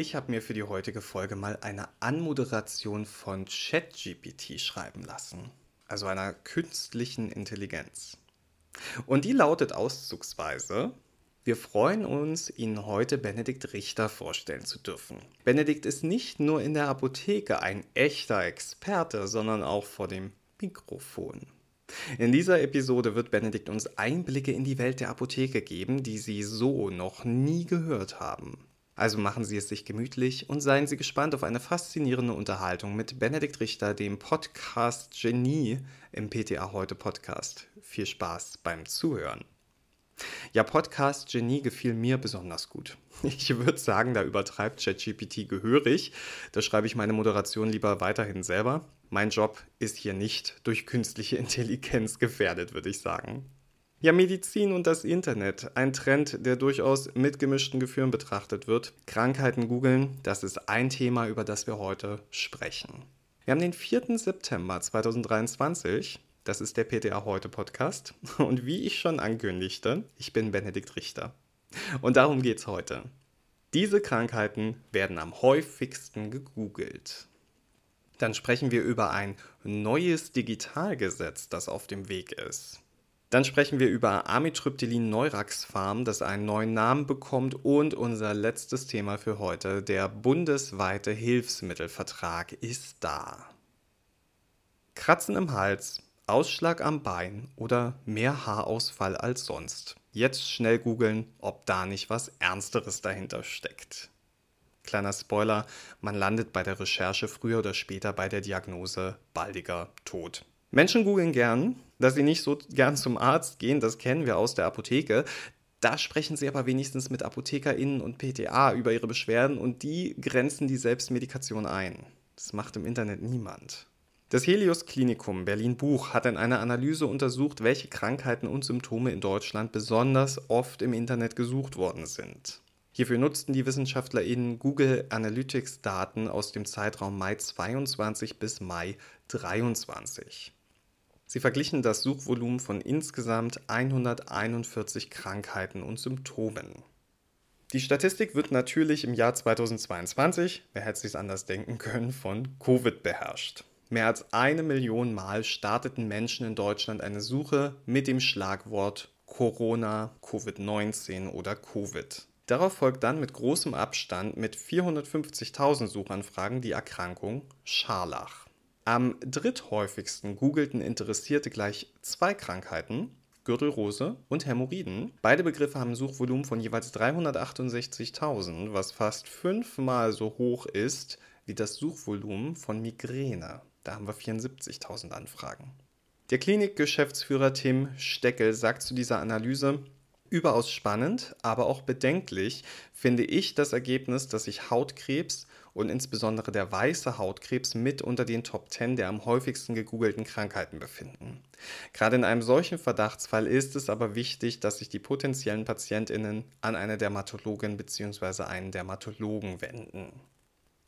Ich habe mir für die heutige Folge mal eine Anmoderation von ChatGPT schreiben lassen, also einer künstlichen Intelligenz. Und die lautet auszugsweise, wir freuen uns, Ihnen heute Benedikt Richter vorstellen zu dürfen. Benedikt ist nicht nur in der Apotheke ein echter Experte, sondern auch vor dem Mikrofon. In dieser Episode wird Benedikt uns Einblicke in die Welt der Apotheke geben, die Sie so noch nie gehört haben. Also machen Sie es sich gemütlich und seien Sie gespannt auf eine faszinierende Unterhaltung mit Benedikt Richter, dem Podcast Genie im PTA Heute Podcast. Viel Spaß beim Zuhören. Ja, Podcast Genie gefiel mir besonders gut. Ich würde sagen, da übertreibt ChatGPT gehörig. Da schreibe ich meine Moderation lieber weiterhin selber. Mein Job ist hier nicht durch künstliche Intelligenz gefährdet, würde ich sagen. Ja, Medizin und das Internet. Ein Trend, der durchaus mit gemischten Gefühlen betrachtet wird. Krankheiten googeln, das ist ein Thema, über das wir heute sprechen. Wir haben den 4. September 2023. Das ist der PTA Heute Podcast. Und wie ich schon ankündigte, ich bin Benedikt Richter. Und darum geht es heute. Diese Krankheiten werden am häufigsten gegoogelt. Dann sprechen wir über ein neues Digitalgesetz, das auf dem Weg ist. Dann sprechen wir über Amitriptylin Neurax-Farm, das einen neuen Namen bekommt. Und unser letztes Thema für heute, der bundesweite Hilfsmittelvertrag, ist da. Kratzen im Hals, Ausschlag am Bein oder mehr Haarausfall als sonst. Jetzt schnell googeln, ob da nicht was Ernsteres dahinter steckt. Kleiner Spoiler, man landet bei der Recherche früher oder später bei der Diagnose baldiger Tod. Menschen googeln gern, dass sie nicht so gern zum Arzt gehen, das kennen wir aus der Apotheke. Da sprechen sie aber wenigstens mit ApothekerInnen und PTA über ihre Beschwerden und die grenzen die Selbstmedikation ein. Das macht im Internet niemand. Das Helios Klinikum Berlin-Buch hat in einer Analyse untersucht, welche Krankheiten und Symptome in Deutschland besonders oft im Internet gesucht worden sind. Hierfür nutzten die WissenschaftlerInnen Google Analytics Daten aus dem Zeitraum Mai 22 bis Mai 23. Sie verglichen das Suchvolumen von insgesamt 141 Krankheiten und Symptomen. Die Statistik wird natürlich im Jahr 2022, wer hätte es anders denken können, von Covid beherrscht. Mehr als eine Million Mal starteten Menschen in Deutschland eine Suche mit dem Schlagwort Corona, Covid-19 oder Covid. Darauf folgt dann mit großem Abstand mit 450.000 Suchanfragen die Erkrankung Scharlach. Am dritthäufigsten googelten Interessierte gleich zwei Krankheiten, Gürtelrose und Hämorrhoiden. Beide Begriffe haben ein Suchvolumen von jeweils 368.000, was fast fünfmal so hoch ist wie das Suchvolumen von Migräne. Da haben wir 74.000 Anfragen. Der Klinikgeschäftsführer Tim Steckel sagt zu dieser Analyse, überaus spannend, aber auch bedenklich finde ich das Ergebnis, dass sich Hautkrebs und insbesondere der weiße Hautkrebs mit unter den Top 10 der am häufigsten gegoogelten Krankheiten befinden. Gerade in einem solchen Verdachtsfall ist es aber wichtig, dass sich die potenziellen Patientinnen an eine Dermatologin bzw. einen Dermatologen wenden.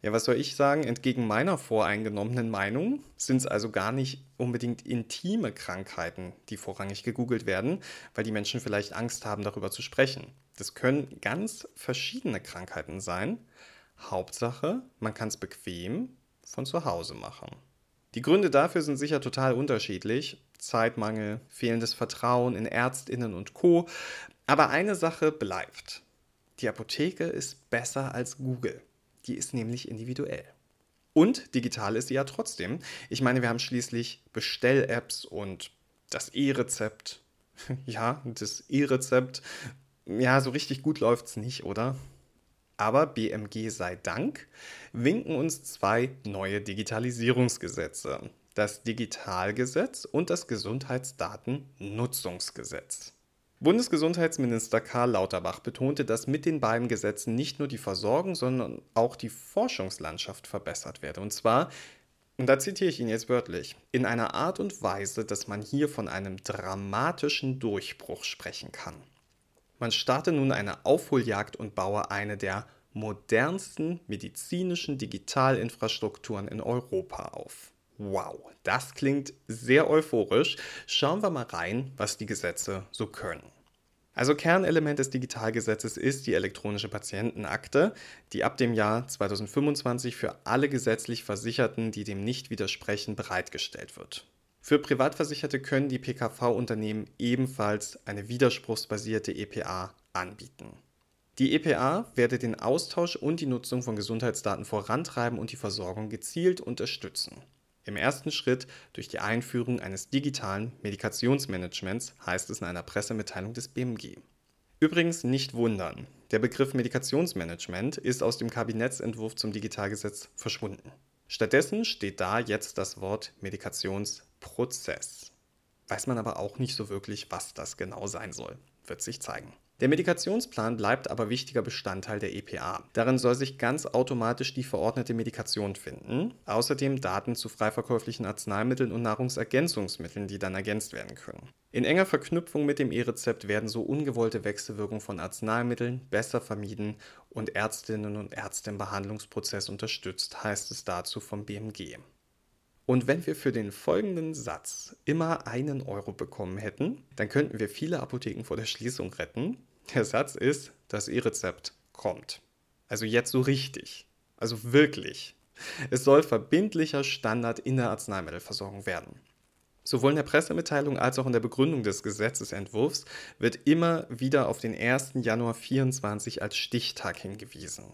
Ja, was soll ich sagen? Entgegen meiner voreingenommenen Meinung sind es also gar nicht unbedingt intime Krankheiten, die vorrangig gegoogelt werden, weil die Menschen vielleicht Angst haben, darüber zu sprechen. Das können ganz verschiedene Krankheiten sein, Hauptsache, man kann es bequem von zu Hause machen. Die Gründe dafür sind sicher total unterschiedlich. Zeitmangel, fehlendes Vertrauen in Ärztinnen und Co. Aber eine Sache bleibt. Die Apotheke ist besser als Google. Die ist nämlich individuell. Und digital ist sie ja trotzdem. Ich meine, wir haben schließlich Bestell-Apps und das E-Rezept. Ja, das E-Rezept. Ja, so richtig gut läuft es nicht, oder? Aber BMG sei Dank winken uns zwei neue Digitalisierungsgesetze. Das Digitalgesetz und das Gesundheitsdatennutzungsgesetz. Bundesgesundheitsminister Karl Lauterbach betonte, dass mit den beiden Gesetzen nicht nur die Versorgung, sondern auch die Forschungslandschaft verbessert werde. Und zwar, und da zitiere ich ihn jetzt wörtlich, in einer Art und Weise, dass man hier von einem dramatischen Durchbruch sprechen kann. Man starte nun eine Aufholjagd und baue eine der modernsten medizinischen Digitalinfrastrukturen in Europa auf. Wow, das klingt sehr euphorisch. Schauen wir mal rein, was die Gesetze so können. Also Kernelement des Digitalgesetzes ist die elektronische Patientenakte, die ab dem Jahr 2025 für alle gesetzlich Versicherten, die dem nicht widersprechen, bereitgestellt wird. Für Privatversicherte können die PKV-Unternehmen ebenfalls eine widerspruchsbasierte EPA anbieten. Die EPA werde den Austausch und die Nutzung von Gesundheitsdaten vorantreiben und die Versorgung gezielt unterstützen. Im ersten Schritt durch die Einführung eines digitalen Medikationsmanagements, heißt es in einer Pressemitteilung des BMG. Übrigens nicht wundern, der Begriff Medikationsmanagement ist aus dem Kabinettsentwurf zum Digitalgesetz verschwunden. Stattdessen steht da jetzt das Wort Medikationsprozess. Weiß man aber auch nicht so wirklich, was das genau sein soll. Wird sich zeigen. Der Medikationsplan bleibt aber wichtiger Bestandteil der EPA. Darin soll sich ganz automatisch die verordnete Medikation finden, außerdem Daten zu freiverkäuflichen Arzneimitteln und Nahrungsergänzungsmitteln, die dann ergänzt werden können. In enger Verknüpfung mit dem E-Rezept werden so ungewollte Wechselwirkungen von Arzneimitteln besser vermieden und Ärztinnen und Ärzte im Behandlungsprozess unterstützt, heißt es dazu vom BMG. Und wenn wir für den folgenden Satz immer einen Euro bekommen hätten, dann könnten wir viele Apotheken vor der Schließung retten, der Satz ist, das E-Rezept kommt. Also jetzt so richtig. Also wirklich. Es soll verbindlicher Standard in der Arzneimittelversorgung werden. Sowohl in der Pressemitteilung als auch in der Begründung des Gesetzesentwurfs wird immer wieder auf den 1. Januar 2024 als Stichtag hingewiesen.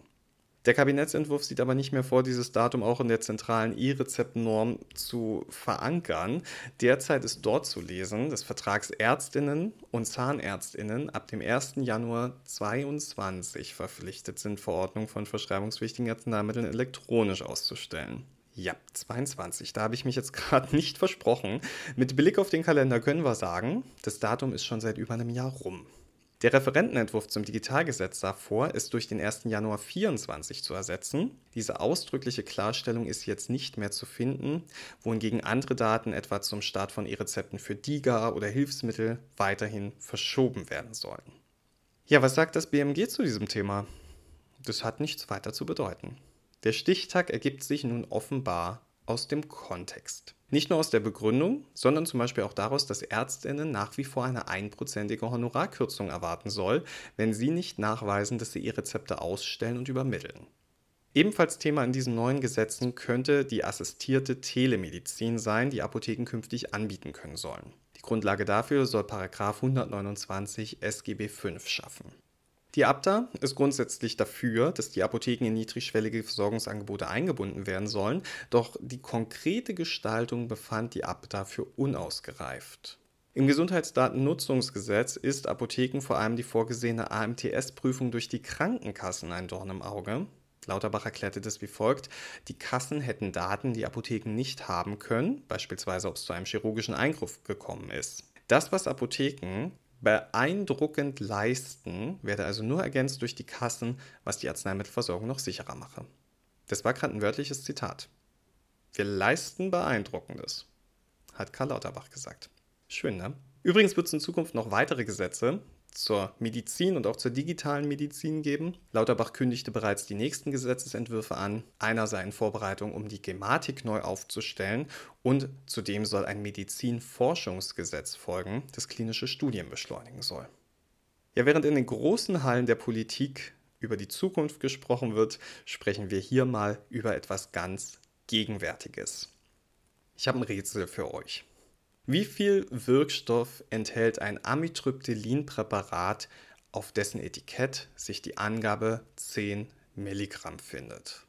Der Kabinettsentwurf sieht aber nicht mehr vor, dieses Datum auch in der zentralen E-Rezept-Norm zu verankern. Derzeit ist dort zu lesen, dass Vertragsärztinnen und Zahnärztinnen ab dem 1. Januar 2022 verpflichtet sind, Verordnungen von verschreibungswichtigen Arzneimitteln elektronisch auszustellen. Ja, 22. Da habe ich mich jetzt gerade nicht versprochen. Mit Blick auf den Kalender können wir sagen, das Datum ist schon seit über einem Jahr rum. Der Referentenentwurf zum Digitalgesetz sah vor, es durch den 1. Januar 2024 zu ersetzen. Diese ausdrückliche Klarstellung ist jetzt nicht mehr zu finden, wohingegen andere Daten etwa zum Start von E-Rezepten für DIGA oder Hilfsmittel weiterhin verschoben werden sollen. Ja, was sagt das BMG zu diesem Thema? Das hat nichts weiter zu bedeuten. Der Stichtag ergibt sich nun offenbar aus dem Kontext. Nicht nur aus der Begründung, sondern zum Beispiel auch daraus, dass Ärztinnen nach wie vor eine einprozentige Honorarkürzung erwarten soll, wenn sie nicht nachweisen, dass sie ihre Rezepte ausstellen und übermitteln. Ebenfalls Thema in diesen neuen Gesetzen könnte die assistierte Telemedizin sein, die Apotheken künftig anbieten können sollen. Die Grundlage dafür soll 129 SGB V schaffen. Die Abda ist grundsätzlich dafür, dass die Apotheken in niedrigschwellige Versorgungsangebote eingebunden werden sollen, doch die konkrete Gestaltung befand die Abda für unausgereift. Im Gesundheitsdatennutzungsgesetz ist Apotheken vor allem die vorgesehene AMTS-Prüfung durch die Krankenkassen ein Dorn im Auge. Lauterbach erklärte das wie folgt: Die Kassen hätten Daten, die Apotheken nicht haben können, beispielsweise ob es zu einem chirurgischen Eingriff gekommen ist. Das, was Apotheken beeindruckend leisten, werde also nur ergänzt durch die Kassen, was die Arzneimittelversorgung noch sicherer mache. Das war gerade ein wörtliches Zitat. Wir leisten Beeindruckendes, hat Karl Lauterbach gesagt. Schön, ne? Übrigens wird es in Zukunft noch weitere Gesetze zur Medizin und auch zur digitalen Medizin geben. Lauterbach kündigte bereits die nächsten Gesetzesentwürfe an. Einer sei in Vorbereitung, um die Gematik neu aufzustellen und zudem soll ein Medizinforschungsgesetz folgen, das klinische Studien beschleunigen soll. Ja, während in den großen Hallen der Politik über die Zukunft gesprochen wird, sprechen wir hier mal über etwas ganz Gegenwärtiges. Ich habe ein Rätsel für euch. Wie viel Wirkstoff enthält ein Amitriptylin-Präparat, auf dessen Etikett sich die Angabe 10 Milligramm findet?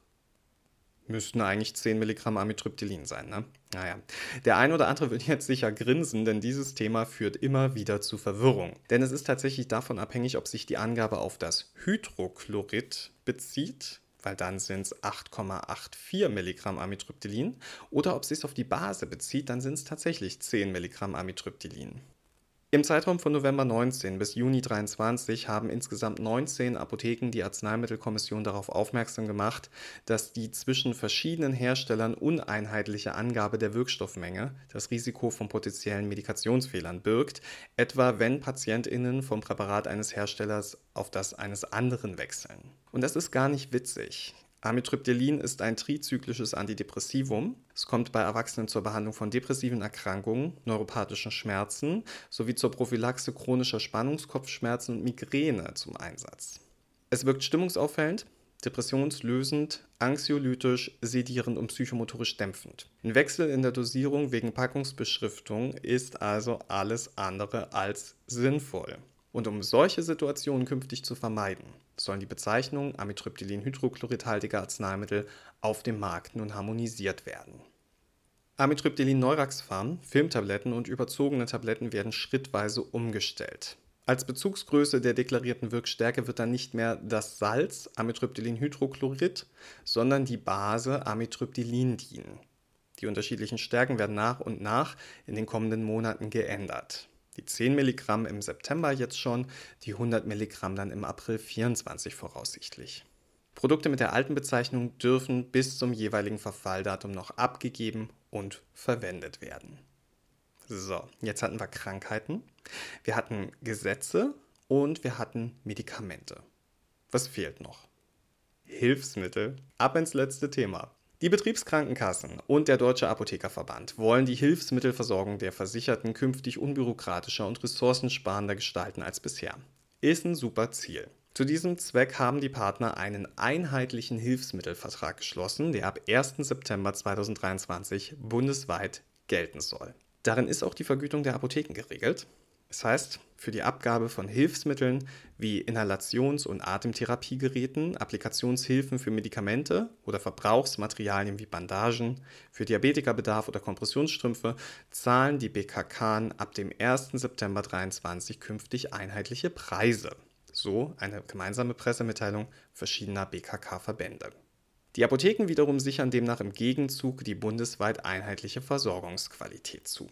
Müssten eigentlich 10 Milligramm Amitriptylin sein, ne? Naja, der ein oder andere wird jetzt sicher grinsen, denn dieses Thema führt immer wieder zu Verwirrung. Denn es ist tatsächlich davon abhängig, ob sich die Angabe auf das Hydrochlorid bezieht, weil dann sind es 8,84 Milligramm Amitriptylin. Oder ob es sich auf die Base bezieht, dann sind es tatsächlich 10 Milligramm Amitriptylin. Im Zeitraum von November 19 bis Juni 23 haben insgesamt 19 Apotheken die Arzneimittelkommission darauf aufmerksam gemacht, dass die zwischen verschiedenen Herstellern uneinheitliche Angabe der Wirkstoffmenge das Risiko von potenziellen Medikationsfehlern birgt, etwa wenn PatientInnen vom Präparat eines Herstellers auf das eines anderen wechseln. Und das ist gar nicht witzig. Amitriptylin ist ein trizyklisches Antidepressivum. Es kommt bei Erwachsenen zur Behandlung von depressiven Erkrankungen, neuropathischen Schmerzen sowie zur Prophylaxe chronischer Spannungskopfschmerzen und Migräne zum Einsatz. Es wirkt stimmungsaufhellend, depressionslösend, anxiolytisch, sedierend und psychomotorisch dämpfend. Ein Wechsel in der Dosierung wegen Packungsbeschriftung ist also alles andere als sinnvoll. Und um solche Situationen künftig zu vermeiden, sollen die Bezeichnungen Amitriptylin-hydrochloridhaltige Arzneimittel auf dem Markt nun harmonisiert werden. Amitriptylin-Neuraxpharm, Filmtabletten und überzogene Tabletten werden schrittweise umgestellt. Als Bezugsgröße der deklarierten Wirkstärke wird dann nicht mehr das Salz Amitriptylin-Hydrochlorid, sondern die Base Amitriptylin dienen. Die unterschiedlichen Stärken werden nach und nach in den kommenden Monaten geändert. Die 10 Milligramm im September jetzt schon, die 100 Milligramm dann im April 24 voraussichtlich. Produkte mit der alten Bezeichnung dürfen bis zum jeweiligen Verfalldatum noch abgegeben und verwendet werden. So, jetzt hatten wir Krankheiten, wir hatten Gesetze und wir hatten Medikamente. Was fehlt noch? Hilfsmittel. Ab ins letzte Thema. Die Betriebskrankenkassen und der Deutsche Apothekerverband wollen die Hilfsmittelversorgung der Versicherten künftig unbürokratischer und ressourcensparender gestalten als bisher. Ist ein super Ziel. Zu diesem Zweck haben die Partner einen einheitlichen Hilfsmittelvertrag geschlossen, der ab 1. September 2023 bundesweit gelten soll. Darin ist auch die Vergütung der Apotheken geregelt. Das heißt, für die Abgabe von Hilfsmitteln wie Inhalations- und Atemtherapiegeräten, Applikationshilfen für Medikamente oder Verbrauchsmaterialien wie Bandagen, für Diabetikerbedarf oder Kompressionsstrümpfe zahlen die BKK ab dem 1. September 2023 künftig einheitliche Preise. So eine gemeinsame Pressemitteilung verschiedener BKK-Verbände. Die Apotheken wiederum sichern demnach im Gegenzug die bundesweit einheitliche Versorgungsqualität zu.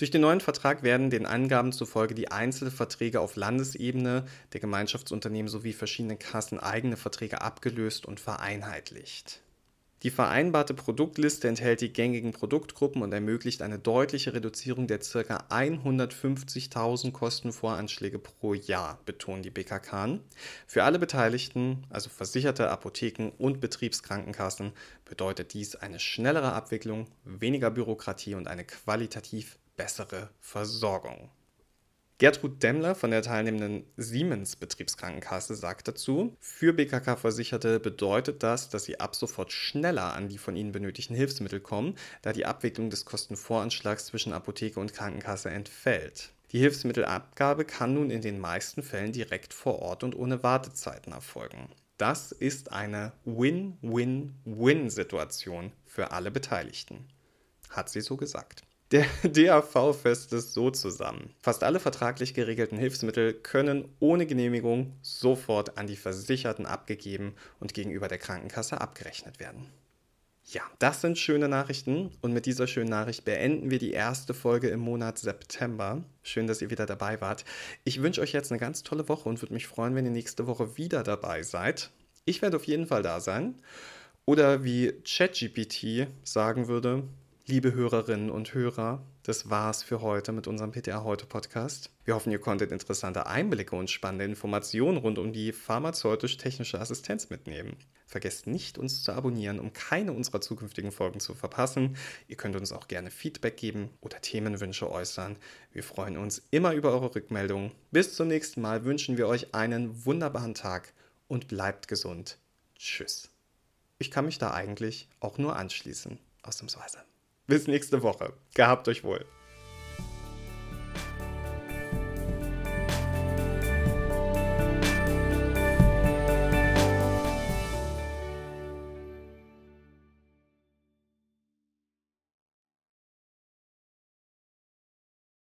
Durch den neuen Vertrag werden den Angaben zufolge die Einzelverträge auf Landesebene der Gemeinschaftsunternehmen sowie verschiedenen Kassen eigene Verträge abgelöst und vereinheitlicht. Die vereinbarte Produktliste enthält die gängigen Produktgruppen und ermöglicht eine deutliche Reduzierung der ca. 150.000 Kostenvoranschläge pro Jahr, betonen die BKK. Für alle Beteiligten, also Versicherte, Apotheken und Betriebskrankenkassen, bedeutet dies eine schnellere Abwicklung, weniger Bürokratie und eine qualitativ bessere Versorgung. Gertrud Demmler von der teilnehmenden Siemens Betriebskrankenkasse sagt dazu, für BKK-Versicherte bedeutet das, dass sie ab sofort schneller an die von ihnen benötigten Hilfsmittel kommen, da die Abwicklung des Kostenvoranschlags zwischen Apotheke und Krankenkasse entfällt. Die Hilfsmittelabgabe kann nun in den meisten Fällen direkt vor Ort und ohne Wartezeiten erfolgen. Das ist eine Win-Win-Win-Situation für alle Beteiligten, hat sie so gesagt. Der DAV fasst es so zusammen. Fast alle vertraglich geregelten Hilfsmittel können ohne Genehmigung sofort an die Versicherten abgegeben und gegenüber der Krankenkasse abgerechnet werden. Ja, das sind schöne Nachrichten und mit dieser schönen Nachricht beenden wir die erste Folge im Monat September. Schön, dass ihr wieder dabei wart. Ich wünsche euch jetzt eine ganz tolle Woche und würde mich freuen, wenn ihr nächste Woche wieder dabei seid. Ich werde auf jeden Fall da sein. Oder wie ChatGPT sagen würde, Liebe Hörerinnen und Hörer, das war's für heute mit unserem PTA Heute Podcast. Wir hoffen, ihr konntet interessante Einblicke und spannende Informationen rund um die pharmazeutisch-technische Assistenz mitnehmen. Vergesst nicht, uns zu abonnieren, um keine unserer zukünftigen Folgen zu verpassen. Ihr könnt uns auch gerne Feedback geben oder Themenwünsche äußern. Wir freuen uns immer über eure Rückmeldungen. Bis zum nächsten Mal wünschen wir euch einen wunderbaren Tag und bleibt gesund. Tschüss. Ich kann mich da eigentlich auch nur anschließen, ausnahmsweise. Bis nächste Woche. Gehabt euch wohl.